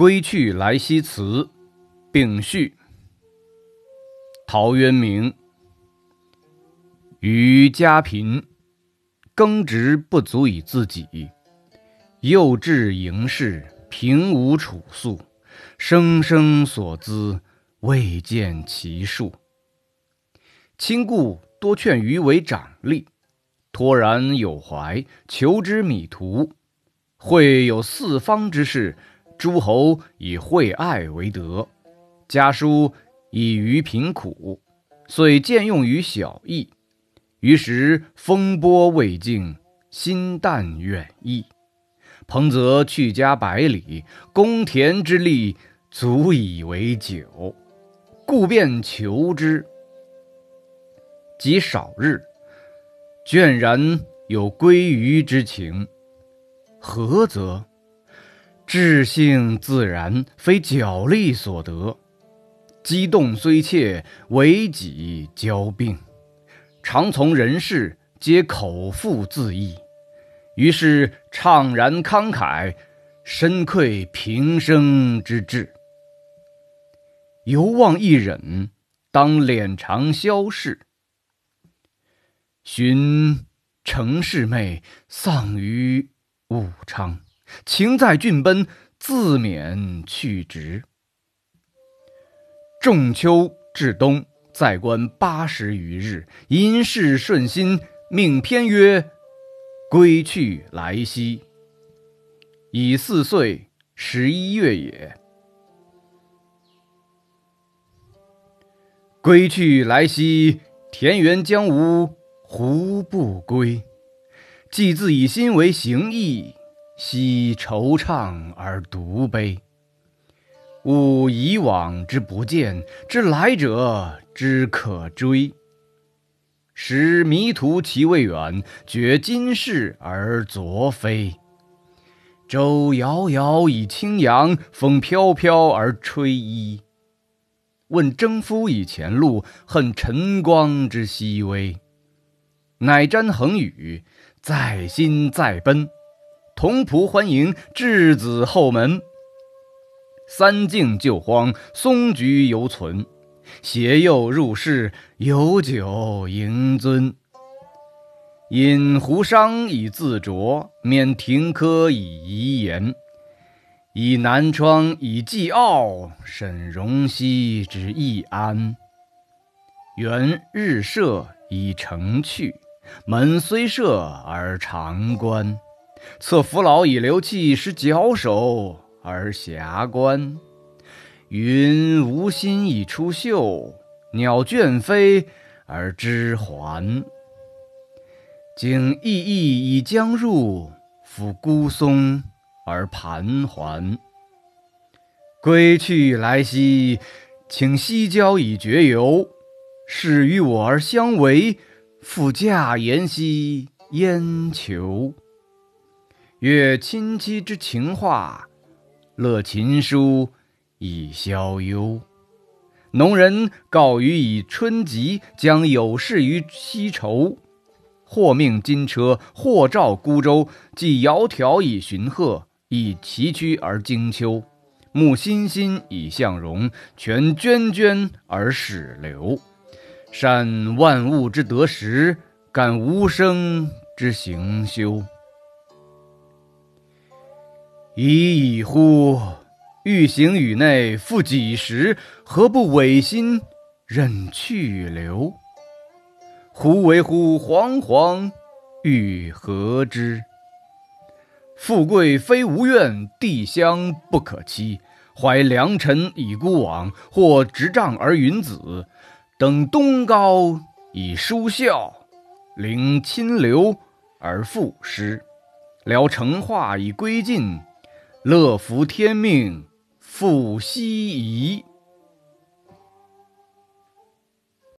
归去来兮辞，并序。陶渊明。余家贫，耕植不足以自给，幼稚盈室，平无处宿，生生所资，未见其数。亲故多劝余为长吏，托然有怀，求之米途。会有四方之事，诸侯以惠爱为德，家书以于贫苦，遂见用于小邑。于时风波未静，心淡远逸。彭泽去家百里，公田之利足以为酒，故便求之。及少日，倦然有归于之情。何则？志性自然，非脚力所得。激动虽切，为己交病。常从人事，皆口腹自缢。于是怅然慷慨，深愧平生之志。犹望一忍，当敛长消逝。寻程氏妹丧于。武昌，情在郡奔，自免去职。仲秋至冬，在官八十余日，因事顺心，命偏曰：“归去来兮。”已四岁十一月也。归去来兮，田园将芜胡不归？既自以心为形役，奚惆怅而独悲？悟以往之不见，知来者之可追。识迷途其未远，觉今是而昨非。舟遥遥以轻扬，风飘飘而吹衣。问征夫以前路，恨晨光之熹微。乃瞻衡宇。在心在奔，同仆欢迎稚子后门。三径旧荒，松菊犹存。携幼入室，有酒盈樽。饮壶觞以自酌，免庭柯以遗言。以南窗以寄傲，审容膝之易安。缘日射以成趣。门虽设而常关，策扶老以流气，使矫首而遐观。云无心以出岫，鸟倦飞而知还。景翳翳以将入，抚孤松而盘桓。归去来兮，请西郊以绝游。是与我而相违。复驾言兮焉求？阅亲戚之情话，乐琴书以消忧。农人告余以春集，将有事于西畴。或命金车，或召孤舟，既窈窕以寻壑，亦崎岖而经丘。木欣欣以向荣，泉涓涓而始流。善万物之得时，感无声之行休。已矣乎！欲行宇内，复几时？何不违心，忍去留？胡为乎惶惶，欲何之？富贵非吾愿，帝乡不可期。怀良辰以孤往，或执杖而云子。登东皋以舒啸，临清流而赋诗，聊成化以归尽，乐服天命复奚疑？